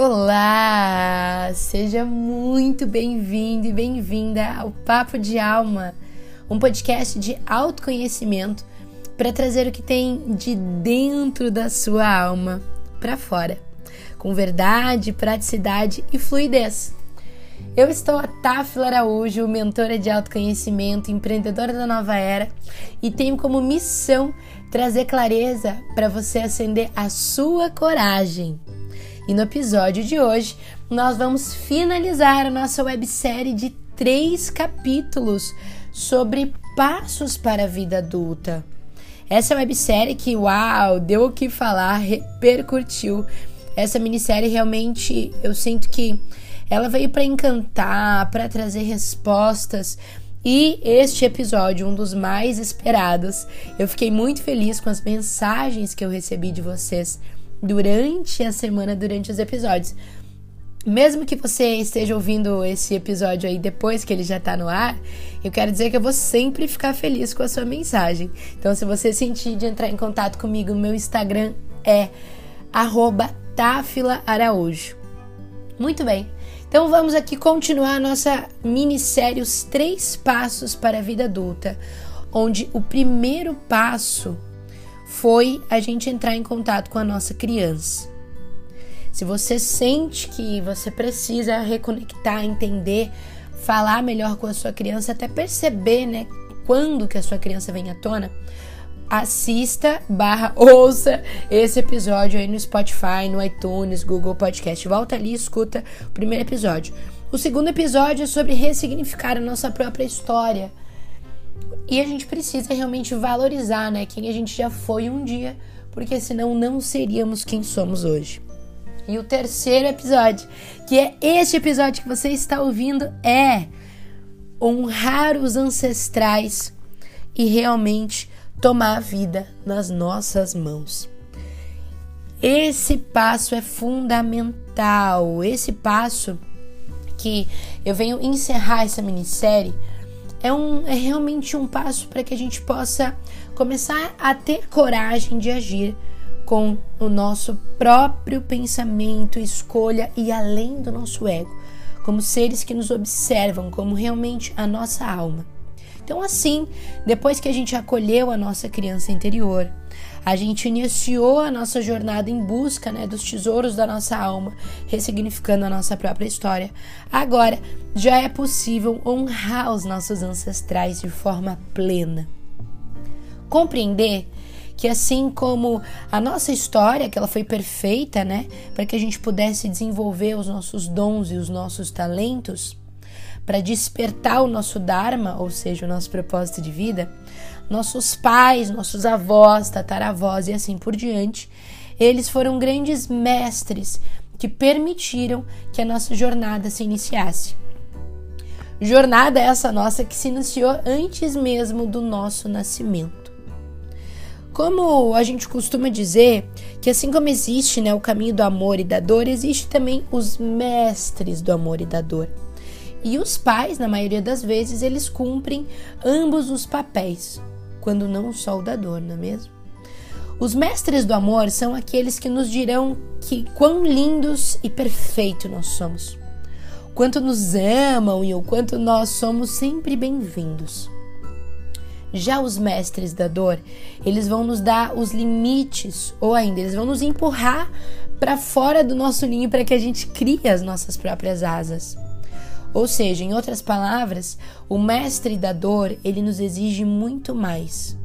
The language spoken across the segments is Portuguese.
Olá! Seja muito bem-vindo e bem-vinda ao Papo de Alma, um podcast de autoconhecimento para trazer o que tem de dentro da sua alma para fora, com verdade, praticidade e fluidez. Eu estou a Tafila Araújo, mentora de autoconhecimento, empreendedora da nova era e tenho como missão trazer clareza para você acender a sua coragem. E no episódio de hoje, nós vamos finalizar a nossa websérie de três capítulos sobre passos para a vida adulta. Essa websérie que, uau, deu o que falar, repercutiu. Essa minissérie realmente eu sinto que ela veio para encantar, para trazer respostas. E este episódio, um dos mais esperados, eu fiquei muito feliz com as mensagens que eu recebi de vocês durante a semana, durante os episódios. Mesmo que você esteja ouvindo esse episódio aí depois que ele já tá no ar, eu quero dizer que eu vou sempre ficar feliz com a sua mensagem. Então, se você sentir de entrar em contato comigo, meu Instagram é @tafilaaraújo. Muito bem. Então vamos aqui continuar a nossa minissérie Os Três Passos para a Vida Adulta, onde o primeiro passo foi a gente entrar em contato com a nossa criança. Se você sente que você precisa reconectar, entender, falar melhor com a sua criança, até perceber, né, quando que a sua criança vem à tona, assista barra ouça esse episódio aí no Spotify, no iTunes, Google Podcast. Volta ali e escuta o primeiro episódio. O segundo episódio é sobre ressignificar a nossa própria história. E a gente precisa realmente valorizar, né, quem a gente já foi um dia, porque senão não seríamos quem somos hoje. E o terceiro episódio, que é este episódio que você está ouvindo, é honrar os ancestrais e realmente tomar a vida nas nossas mãos. Esse passo é fundamental. Esse passo que eu venho encerrar essa minissérie é, um, é realmente um passo para que a gente possa começar a ter coragem de agir com o nosso próprio pensamento, escolha e além do nosso ego, como seres que nos observam como realmente a nossa alma. Então, assim, depois que a gente acolheu a nossa criança interior, a gente iniciou a nossa jornada em busca né, dos tesouros da nossa alma, ressignificando a nossa própria história. Agora já é possível honrar os nossos ancestrais de forma plena. Compreender que assim como a nossa história, que ela foi perfeita, né, para que a gente pudesse desenvolver os nossos dons e os nossos talentos, para despertar o nosso Dharma, ou seja, o nosso propósito de vida, nossos pais, nossos avós, tataravós e assim por diante, eles foram grandes mestres que permitiram que a nossa jornada se iniciasse. Jornada essa nossa que se iniciou antes mesmo do nosso nascimento. Como a gente costuma dizer que assim como existe né, o caminho do amor e da dor, existe também os mestres do amor e da dor. E os pais, na maioria das vezes, eles cumprem ambos os papéis, quando não só o da dor, não é mesmo? Os mestres do amor são aqueles que nos dirão que quão lindos e perfeitos nós somos, quanto nos amam e o quanto nós somos sempre bem-vindos. Já os mestres da dor, eles vão nos dar os limites, ou ainda, eles vão nos empurrar para fora do nosso ninho para que a gente crie as nossas próprias asas. Ou seja, em outras palavras, o mestre da dor, ele nos exige muito mais.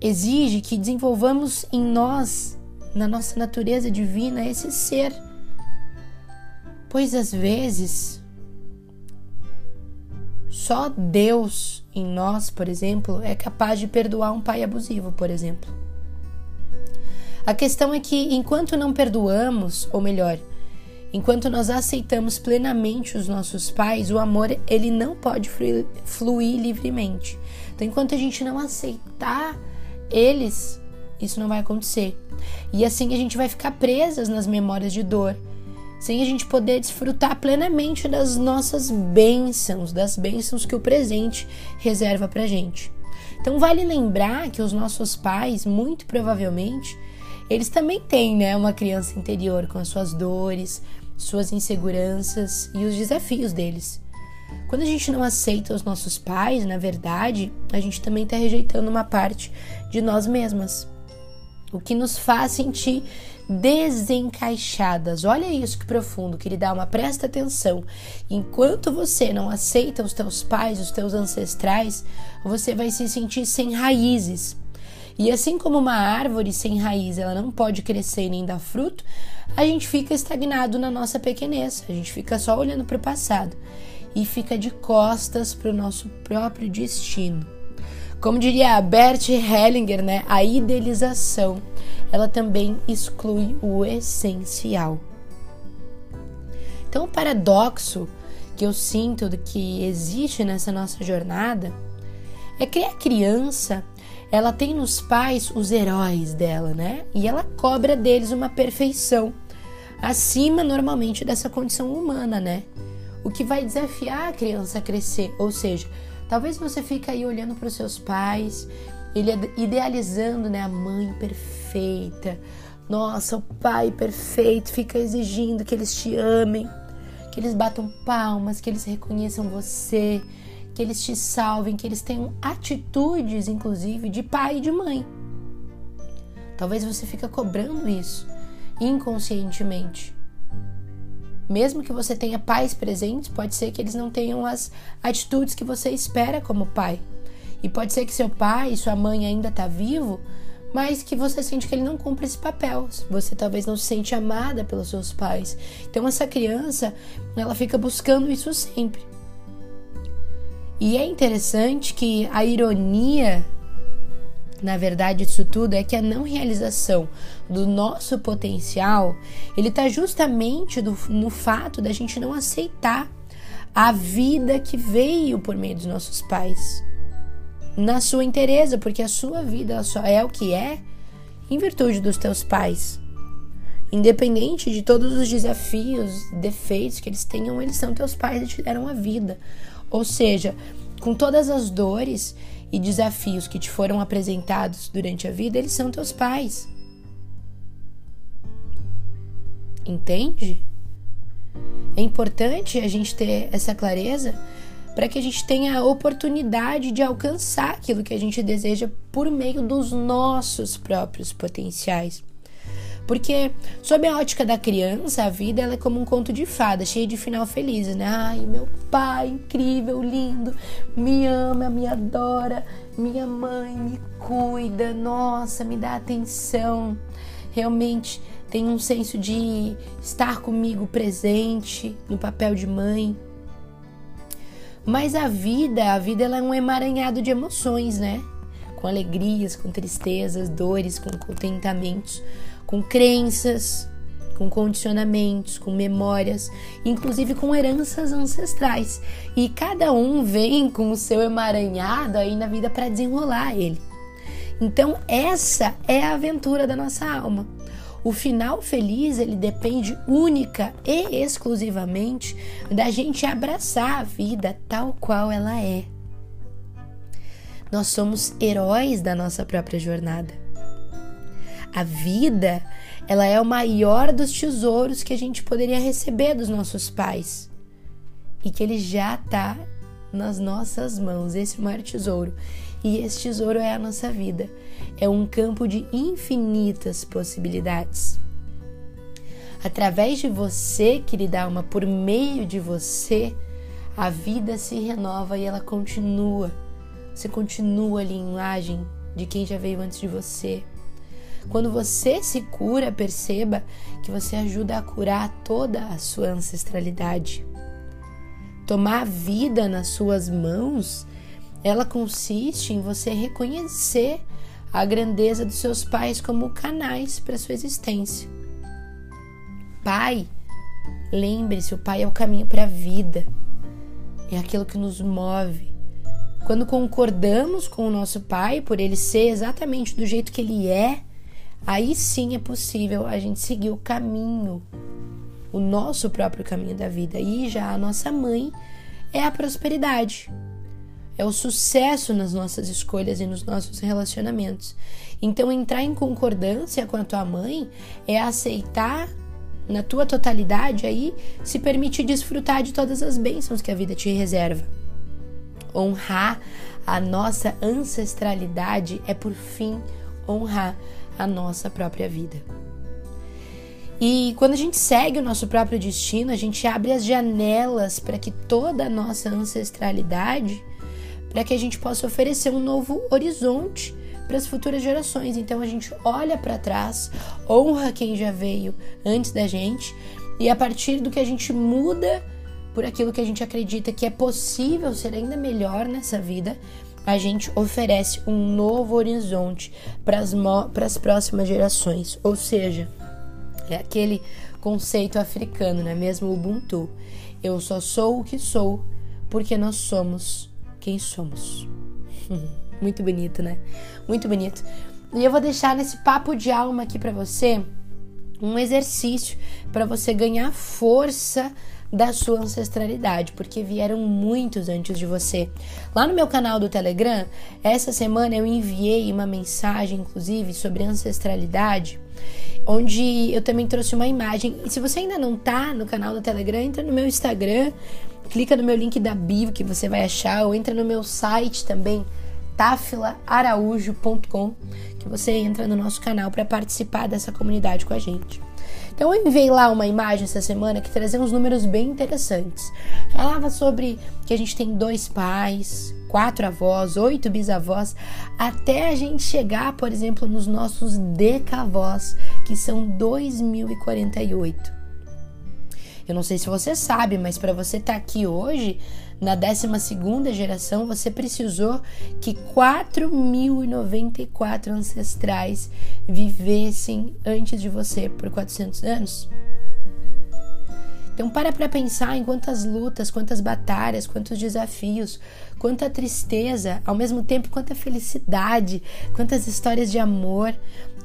Exige que desenvolvamos em nós, na nossa natureza divina, esse ser. Pois às vezes, só Deus em nós, por exemplo, é capaz de perdoar um pai abusivo, por exemplo. A questão é que enquanto não perdoamos, ou melhor, Enquanto nós aceitamos plenamente os nossos pais, o amor ele não pode fluir livremente. Então, enquanto a gente não aceitar eles, isso não vai acontecer. E assim a gente vai ficar presas nas memórias de dor, sem a gente poder desfrutar plenamente das nossas bênçãos, das bênçãos que o presente reserva pra gente. Então, vale lembrar que os nossos pais, muito provavelmente, eles também têm, né, uma criança interior com as suas dores, suas inseguranças e os desafios deles. Quando a gente não aceita os nossos pais, na verdade, a gente também está rejeitando uma parte de nós mesmas. O que nos faz sentir desencaixadas. Olha isso que profundo, querida uma presta atenção. Enquanto você não aceita os teus pais, os teus ancestrais, você vai se sentir sem raízes. E assim como uma árvore sem raiz, ela não pode crescer nem dar fruto, a gente fica estagnado na nossa pequenez. A gente fica só olhando para o passado e fica de costas para o nosso próprio destino. Como diria Bert Hellinger, né, a idealização, ela também exclui o essencial. Então, o paradoxo que eu sinto do que existe nessa nossa jornada é que a criança, ela tem nos pais os heróis dela, né? E ela cobra deles uma perfeição acima normalmente dessa condição humana, né? o que vai desafiar a criança a crescer. Ou seja, talvez você fique aí olhando para os seus pais, idealizando né, a mãe perfeita. Nossa, o pai perfeito fica exigindo que eles te amem, que eles batam palmas, que eles reconheçam você, que eles te salvem, que eles tenham atitudes, inclusive, de pai e de mãe. Talvez você fique cobrando isso inconscientemente. Mesmo que você tenha pais presentes, pode ser que eles não tenham as atitudes que você espera como pai. E pode ser que seu pai e sua mãe ainda está vivo, mas que você sente que ele não cumpre esse papel. Você talvez não se sente amada pelos seus pais. Então essa criança, ela fica buscando isso sempre. E é interessante que a ironia na verdade disso tudo é que a não realização do nosso potencial, ele está justamente do, no fato da gente não aceitar a vida que veio por meio dos nossos pais. Na sua inteireza, porque a sua vida só é o que é em virtude dos teus pais. Independente de todos os desafios, defeitos que eles tenham, eles são teus pais e te deram a vida. Ou seja, com todas as dores e desafios que te foram apresentados durante a vida, eles são teus pais. Entende? É importante a gente ter essa clareza para que a gente tenha a oportunidade de alcançar aquilo que a gente deseja por meio dos nossos próprios potenciais. Porque, sob a ótica da criança, a vida ela é como um conto de fada, cheio de final feliz, né? Ai, meu pai, incrível, lindo, me ama, me adora, minha mãe me cuida, nossa, me dá atenção. Realmente tem um senso de estar comigo presente no papel de mãe. Mas a vida, a vida ela é um emaranhado de emoções, né? Com alegrias, com tristezas, dores, com contentamentos com crenças, com condicionamentos, com memórias, inclusive com heranças ancestrais. E cada um vem com o seu emaranhado aí na vida para desenrolar ele. Então, essa é a aventura da nossa alma. O final feliz, ele depende única e exclusivamente da gente abraçar a vida tal qual ela é. Nós somos heróis da nossa própria jornada. A vida, ela é o maior dos tesouros que a gente poderia receber dos nossos pais. E que ele já está nas nossas mãos, esse maior tesouro. E esse tesouro é a nossa vida. É um campo de infinitas possibilidades. Através de você, querida alma, por meio de você, a vida se renova e ela continua. Você continua a linhagem de quem já veio antes de você. Quando você se cura, perceba que você ajuda a curar toda a sua ancestralidade. Tomar a vida nas suas mãos, ela consiste em você reconhecer a grandeza dos seus pais como canais para sua existência. Pai, lembre-se, o pai é o caminho para a vida. É aquilo que nos move. Quando concordamos com o nosso pai por ele ser exatamente do jeito que ele é, aí sim é possível a gente seguir o caminho, o nosso próprio caminho da vida. E já a nossa mãe é a prosperidade, é o sucesso nas nossas escolhas e nos nossos relacionamentos. Então, entrar em concordância com a tua mãe é aceitar na tua totalidade, aí se permite desfrutar de todas as bênçãos que a vida te reserva. Honrar a nossa ancestralidade é, por fim, honrar a nossa própria vida. E quando a gente segue o nosso próprio destino, a gente abre as janelas para que toda a nossa ancestralidade, para que a gente possa oferecer um novo horizonte para as futuras gerações. Então a gente olha para trás, honra quem já veio antes da gente, e a partir do que a gente muda por aquilo que a gente acredita que é possível ser ainda melhor nessa vida, a gente oferece um novo horizonte para as próximas gerações. Ou seja, é aquele conceito africano, não é mesmo? Ubuntu. Eu só sou o que sou porque nós somos quem somos. Muito bonito, né? Muito bonito. E eu vou deixar nesse papo de alma aqui para você um exercício para você ganhar força da sua ancestralidade, porque vieram muitos antes de você. Lá no meu canal do Telegram, essa semana eu enviei uma mensagem, inclusive, sobre ancestralidade onde eu também trouxe uma imagem. E se você ainda não tá no canal do Telegram, entra no meu Instagram, clica no meu link da bio que você vai achar, ou entra no meu site também, tafilaaraújo.com, que você entra no nosso canal para participar dessa comunidade com a gente. Então eu enviei lá uma imagem essa semana que trazia uns números bem interessantes. Falava sobre que a gente tem dois pais, quatro avós, oito bisavós, até a gente chegar, por exemplo, nos nossos decavós, que são 2048. Eu não sei se você sabe, mas para você estar tá aqui hoje, na 12 geração, você precisou que 4.094 ancestrais vivessem antes de você por 400 anos. Então para para pensar em quantas lutas, quantas batalhas, quantos desafios, quanta tristeza, ao mesmo tempo quanta felicidade, quantas histórias de amor,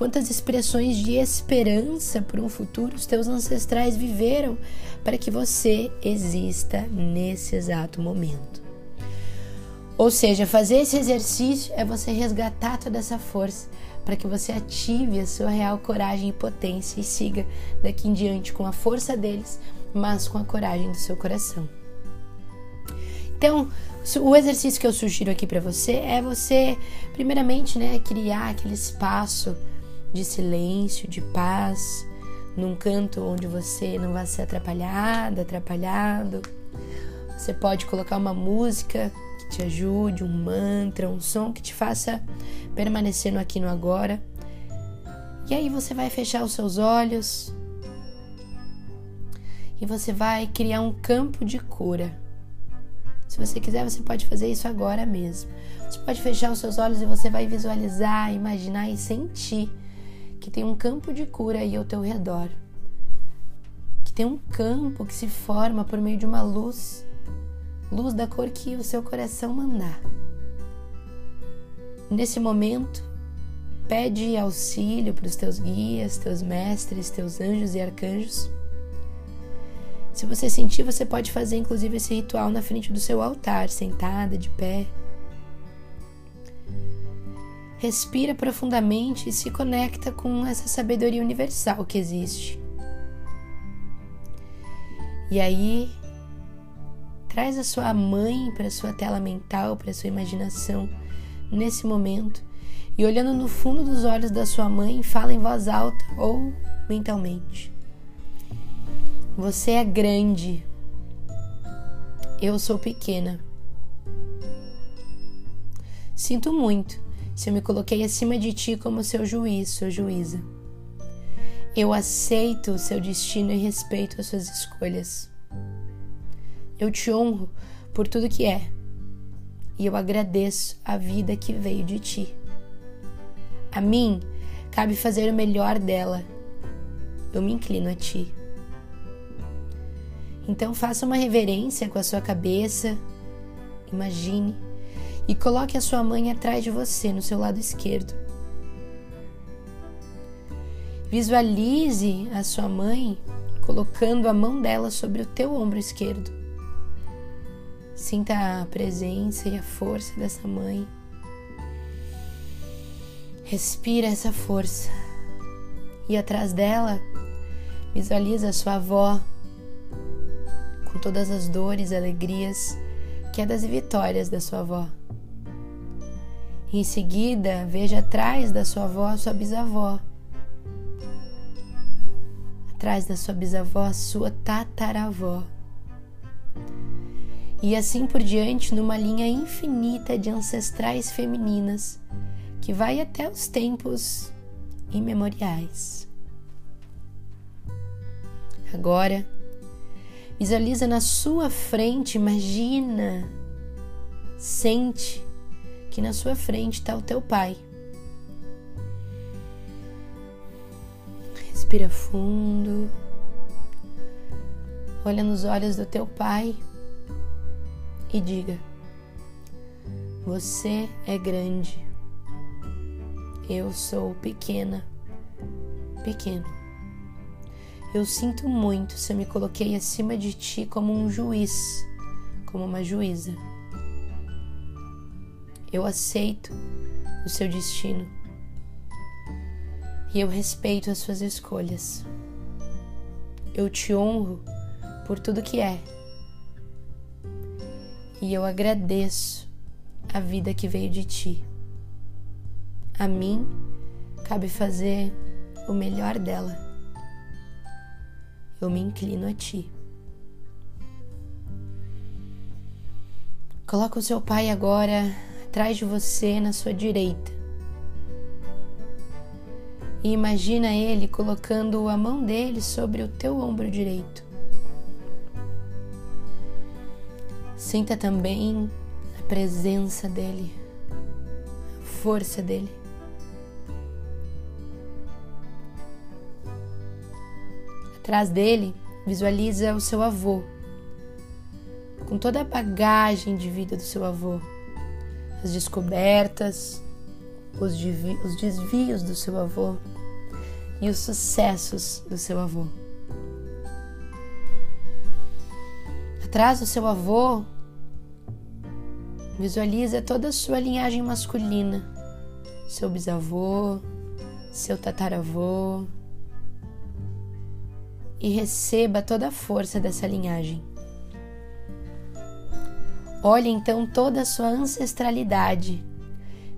quantas expressões de esperança por um futuro os teus ancestrais viveram para que você exista nesse exato momento. Ou seja, fazer esse exercício é você resgatar toda essa força para que você ative a sua real coragem e potência e siga daqui em diante com a força deles mas com a coragem do seu coração. Então, o exercício que eu sugiro aqui para você é você, primeiramente, né, criar aquele espaço de silêncio, de paz, num canto onde você não vai ser atrapalhada, atrapalhado. Você pode colocar uma música que te ajude, um mantra, um som que te faça permanecer no aqui no agora. E aí você vai fechar os seus olhos, e você vai criar um campo de cura. Se você quiser, você pode fazer isso agora mesmo. Você pode fechar os seus olhos e você vai visualizar, imaginar e sentir que tem um campo de cura aí ao teu redor. Que tem um campo que se forma por meio de uma luz, luz da cor que o seu coração mandar. Nesse momento, pede auxílio para os teus guias, teus mestres, teus anjos e arcanjos se você sentir, você pode fazer inclusive esse ritual na frente do seu altar, sentada, de pé. Respira profundamente e se conecta com essa sabedoria universal que existe. E aí, traz a sua mãe para sua tela mental, para sua imaginação nesse momento e olhando no fundo dos olhos da sua mãe, fala em voz alta ou mentalmente. Você é grande. Eu sou pequena. Sinto muito se eu me coloquei acima de ti como seu juiz, sua juíza. Eu aceito o seu destino e respeito as suas escolhas. Eu te honro por tudo que é e eu agradeço a vida que veio de ti. A mim cabe fazer o melhor dela. Eu me inclino a ti. Então faça uma reverência com a sua cabeça, imagine e coloque a sua mãe atrás de você, no seu lado esquerdo. Visualize a sua mãe colocando a mão dela sobre o teu ombro esquerdo. Sinta a presença e a força dessa mãe. Respira essa força. E atrás dela, Visualiza a sua avó com todas as dores, alegrias, quedas e vitórias da sua avó. Em seguida, veja atrás da sua avó sua bisavó. Atrás da sua bisavó, sua tataravó. E assim por diante, numa linha infinita de ancestrais femininas que vai até os tempos imemoriais. Agora, visualiza na sua frente, imagina, sente que na sua frente está o teu pai. Respira fundo. Olha nos olhos do teu pai e diga: Você é grande. Eu sou pequena, pequeno. Eu sinto muito se eu me coloquei acima de ti como um juiz, como uma juíza. Eu aceito o seu destino e eu respeito as suas escolhas. Eu te honro por tudo que é e eu agradeço a vida que veio de ti. A mim cabe fazer o melhor dela. Eu me inclino a ti. Coloca o seu pai agora atrás de você na sua direita. E imagina ele colocando a mão dele sobre o teu ombro direito. Sinta também a presença dele, a força dele. Atrás dele, visualiza o seu avô, com toda a bagagem de vida do seu avô, as descobertas, os, os desvios do seu avô e os sucessos do seu avô. Atrás do seu avô, visualiza toda a sua linhagem masculina, seu bisavô, seu tataravô, e receba toda a força dessa linhagem. Olhe então toda a sua ancestralidade.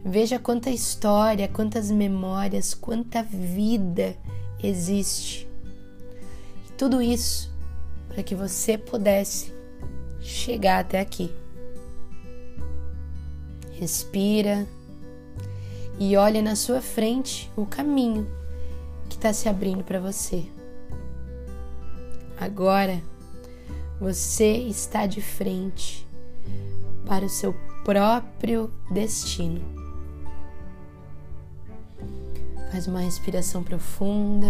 Veja quanta história, quantas memórias, quanta vida existe. E tudo isso para que você pudesse chegar até aqui. Respira e olha na sua frente o caminho que está se abrindo para você. Agora você está de frente para o seu próprio destino. Faz uma respiração profunda.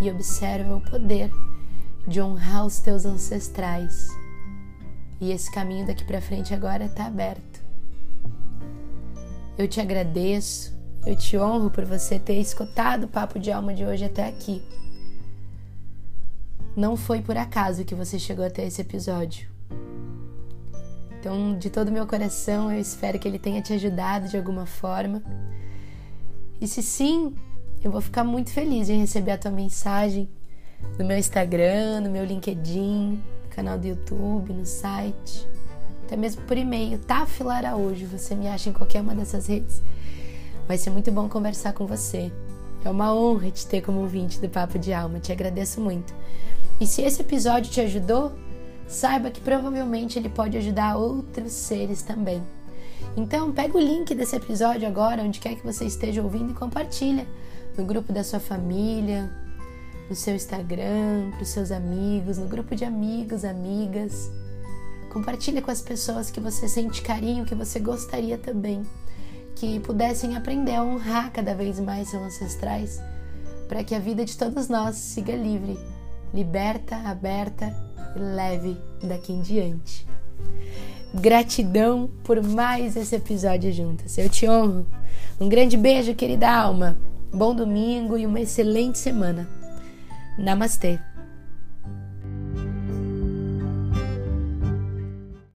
E observa o poder de honrar os teus ancestrais. E esse caminho daqui para frente agora está aberto. Eu te agradeço eu te honro por você ter escutado o papo de alma de hoje até aqui. Não foi por acaso que você chegou até esse episódio. Então, de todo meu coração, eu espero que ele tenha te ajudado de alguma forma. E se sim, eu vou ficar muito feliz em receber a tua mensagem no meu Instagram, no meu LinkedIn, no canal do YouTube, no site, até mesmo por e-mail, Tafila Araújo. Você me acha em qualquer uma dessas redes. Vai ser muito bom conversar com você. É uma honra te ter como ouvinte do Papo de Alma. Te agradeço muito. E se esse episódio te ajudou, saiba que provavelmente ele pode ajudar outros seres também. Então, pega o link desse episódio agora, onde quer que você esteja ouvindo, e compartilha no grupo da sua família, no seu Instagram, para os seus amigos, no grupo de amigos, amigas. Compartilha com as pessoas que você sente carinho, que você gostaria também que pudessem aprender a honrar cada vez mais seus ancestrais, para que a vida de todos nós siga livre, liberta, aberta e leve daqui em diante. Gratidão por mais esse episódio juntas. Eu te honro. Um grande beijo, querida alma. Bom domingo e uma excelente semana. Namastê.